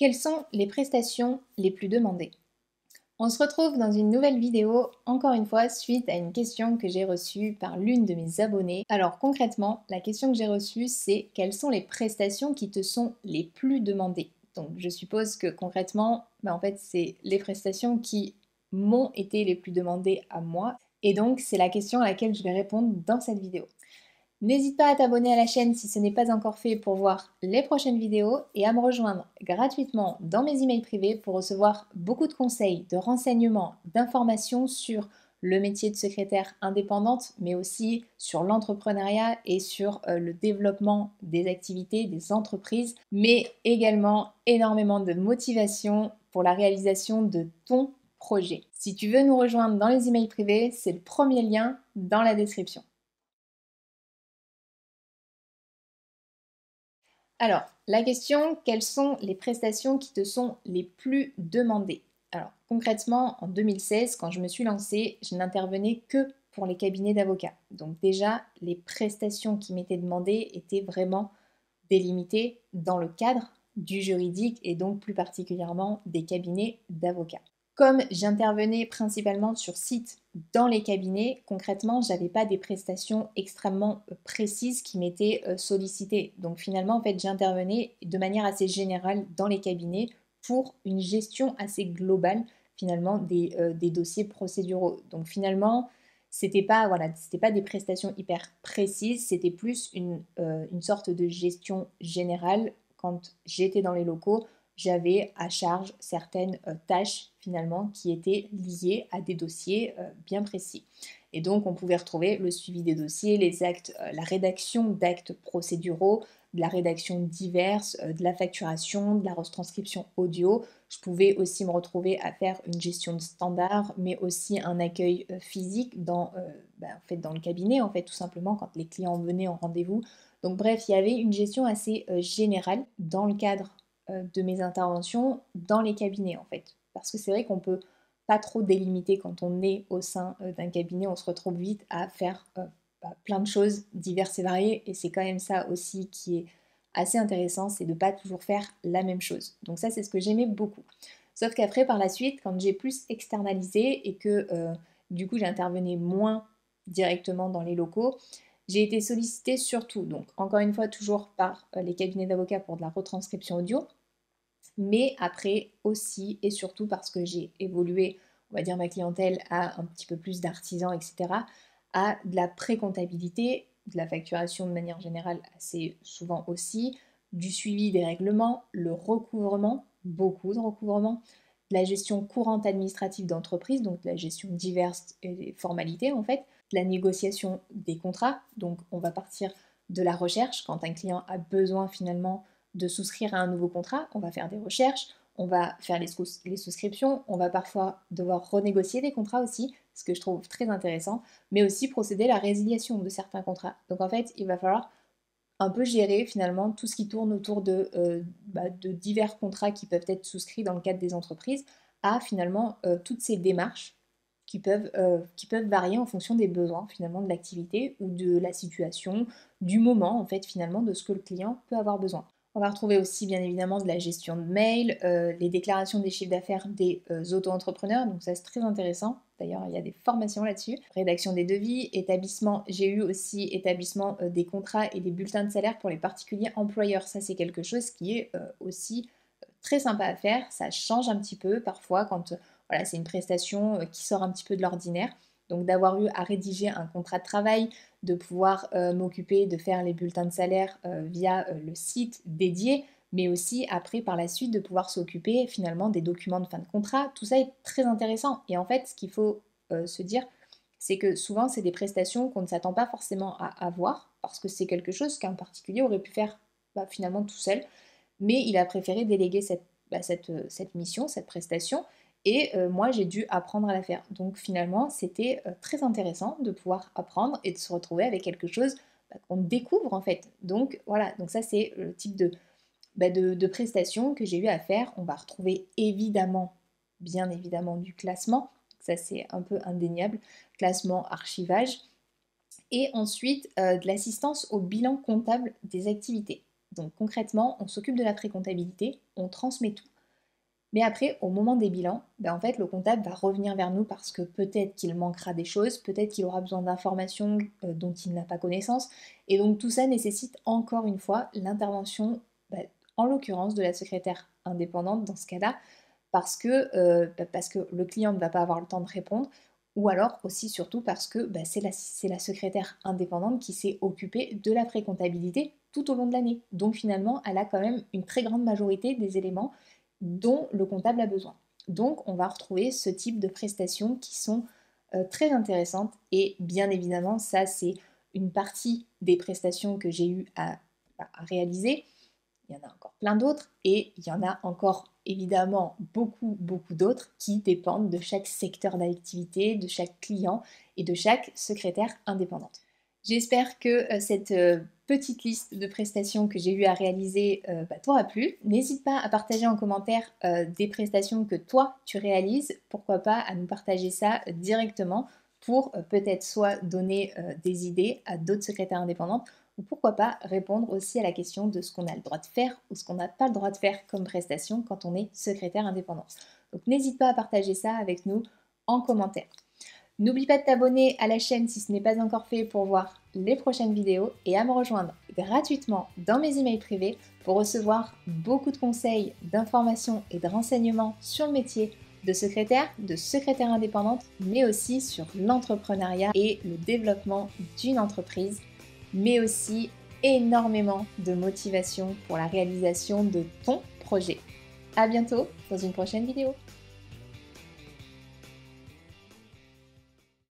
Quelles sont les prestations les plus demandées? On se retrouve dans une nouvelle vidéo, encore une fois, suite à une question que j'ai reçue par l'une de mes abonnées. Alors concrètement, la question que j'ai reçue, c'est quelles sont les prestations qui te sont les plus demandées? Donc je suppose que concrètement, bah, en fait, c'est les prestations qui m'ont été les plus demandées à moi. Et donc, c'est la question à laquelle je vais répondre dans cette vidéo. N'hésite pas à t'abonner à la chaîne si ce n'est pas encore fait pour voir les prochaines vidéos et à me rejoindre gratuitement dans mes emails privés pour recevoir beaucoup de conseils, de renseignements, d'informations sur le métier de secrétaire indépendante, mais aussi sur l'entrepreneuriat et sur euh, le développement des activités, des entreprises, mais également énormément de motivation pour la réalisation de ton projet. Si tu veux nous rejoindre dans les emails privés, c'est le premier lien dans la description. Alors, la question, quelles sont les prestations qui te sont les plus demandées? Alors, concrètement, en 2016, quand je me suis lancée, je n'intervenais que pour les cabinets d'avocats. Donc déjà, les prestations qui m'étaient demandées étaient vraiment délimitées dans le cadre du juridique et donc plus particulièrement des cabinets d'avocats. Comme j'intervenais principalement sur site dans les cabinets, concrètement, j'avais pas des prestations extrêmement euh, précises qui m'étaient euh, sollicitées. Donc finalement, en fait, j'intervenais de manière assez générale dans les cabinets pour une gestion assez globale finalement des, euh, dossiers procéduraux. Donc finalement, c'était pas voilà, c'était pas des prestations hyper précises, c'était plus une, une sorte de gestion générale quand j'étais dans les locaux j'avais à charge certaines euh, tâches finalement qui étaient liées à des dossiers euh, bien précis. Et donc on pouvait retrouver le suivi des dossiers, les actes, euh, la rédaction d'actes procéduraux, de la rédaction diverse, de la facturation, de la retranscription audio. Je pouvais aussi me retrouver à faire une gestion de standard, mais aussi un accueil physique dans, bah, en fait, dans le cabinet, en fait, tout simplement quand les clients venaient en rendez-vous. Donc bref, il y avait une gestion assez générale dans le cadre de mes interventions dans les cabinets en fait. Parce que c'est vrai qu'on peut pas trop délimiter quand on est au sein euh, d'un cabinet, on se retrouve vite à faire euh, bah, plein de choses diverses et variées et c'est quand même ça aussi qui est assez intéressant, c'est de pas toujours faire la même chose. Donc ça c'est ce que j'aimais beaucoup. Sauf qu'après par la suite, quand j'ai plus externalisé et que du coup j'intervenais moins directement dans les locaux, j'ai été sollicitée surtout, donc encore une fois toujours par les cabinets d'avocats pour de la retranscription audio, mais après aussi et surtout parce que j'ai évolué, on va dire, ma clientèle à un petit peu plus d'artisans, etc., à de la pré-comptabilité, de la facturation de manière générale assez souvent aussi, du suivi des règlements, le recouvrement, beaucoup de recouvrement, de la gestion courante administrative d'entreprise, donc de la gestion diverse et formalités en fait, de la négociation des contrats, donc on va partir de la recherche quand un client a besoin finalement de souscrire à un nouveau contrat, on va faire des recherches, on va faire les, souscriptions, on va parfois devoir renégocier des contrats aussi, ce que je trouve très intéressant, mais aussi procéder à la résiliation de certains contrats. Donc en fait, il va falloir un peu gérer finalement tout ce qui tourne autour de, euh, bah, divers contrats qui peuvent être souscrits dans le cadre des entreprises à finalement euh, toutes ces démarches qui peuvent, euh, qui peuvent varier en fonction des besoins finalement de l'activité ou de la situation, du moment en fait finalement de ce que le client peut avoir besoin. On va retrouver aussi bien évidemment de la gestion de mail, euh, les déclarations des chiffres d'affaires des euh, auto-entrepreneurs, donc ça c'est très intéressant. D'ailleurs, il y a des formations là-dessus. Rédaction des devis, établissement, j'ai eu aussi établissement euh, des contrats et des bulletins de salaire pour les particuliers employeurs. Ça c'est quelque chose qui est aussi très sympa à faire. Ça change un petit peu parfois quand voilà, c'est une prestation qui sort un petit peu de l'ordinaire. Donc d'avoir eu à rédiger un contrat de travail, de pouvoir euh, m'occuper de faire les bulletins de salaire euh, via euh, le site dédié, mais aussi après par la suite de pouvoir s'occuper finalement des documents de fin de contrat. Tout ça est très intéressant. Et en fait, ce qu'il faut se dire, c'est que souvent c'est des prestations qu'on ne s'attend pas forcément à avoir, parce que c'est quelque chose qu'un particulier aurait pu faire bah, finalement tout seul, mais il a préféré déléguer cette, bah, cette mission, cette prestation, et euh, moi, j'ai dû apprendre à la faire. Donc finalement, c'était euh, très intéressant de pouvoir apprendre et de se retrouver avec quelque chose bah, qu'on découvre en fait. Donc voilà, donc ça c'est le type de, bah, de, que j'ai eu à faire. On va retrouver évidemment, bien évidemment, du classement. Ça c'est un peu indéniable. Classement, archivage. Et ensuite, euh, de l'assistance au bilan comptable des activités. Donc concrètement, on s'occupe de la pré-comptabilité, on transmet tout. Mais après, au moment des bilans, ben, en fait, le comptable va revenir vers nous parce que peut-être qu'il manquera des choses, peut-être qu'il aura besoin d'informations euh, dont il n'a pas connaissance. Et donc tout ça nécessite encore une fois l'intervention, ben, en l'occurrence, de la secrétaire indépendante dans ce cas-là, parce que, euh, ben, parce que le client ne va pas avoir le temps de répondre, ou alors aussi surtout parce que bah, c'est la, la, secrétaire indépendante qui s'est occupée de la pré-comptabilité tout au long de l'année. Donc finalement, elle a quand même une très grande majorité des éléments dont le comptable a besoin. Donc on va retrouver ce type de prestations qui sont euh, très intéressantes et bien évidemment ça c'est une partie des prestations que j'ai eu à réaliser il y en a encore plein d'autres et il y en a encore évidemment beaucoup, beaucoup d'autres qui dépendent de chaque secteur d'activité, de chaque client et de chaque secrétaire indépendante. J'espère que euh, cette euh, petite liste de prestations que j'ai eu à réaliser euh, bah, t'aura plu. N'hésite pas à partager en commentaire des prestations que toi tu réalises. Pourquoi pas à nous partager ça directement pour peut-être soit donner des idées à d'autres secrétaires indépendantes ou pourquoi pas répondre aussi à la question de ce qu'on a le droit de faire ou ce qu'on n'a pas le droit de faire comme prestation quand on est secrétaire indépendant. Donc n'hésite pas à partager ça avec nous en commentaire. N'oublie pas de t'abonner à la chaîne si ce n'est pas encore fait pour voir les prochaines vidéos et à me rejoindre gratuitement dans mes emails privés pour recevoir beaucoup de conseils, d'informations et de renseignements sur le métier de secrétaire, de secrétaire indépendante, mais aussi sur l'entrepreneuriat et le développement d'une entreprise mais aussi énormément de motivation pour la réalisation de ton projet. A bientôt dans une prochaine vidéo.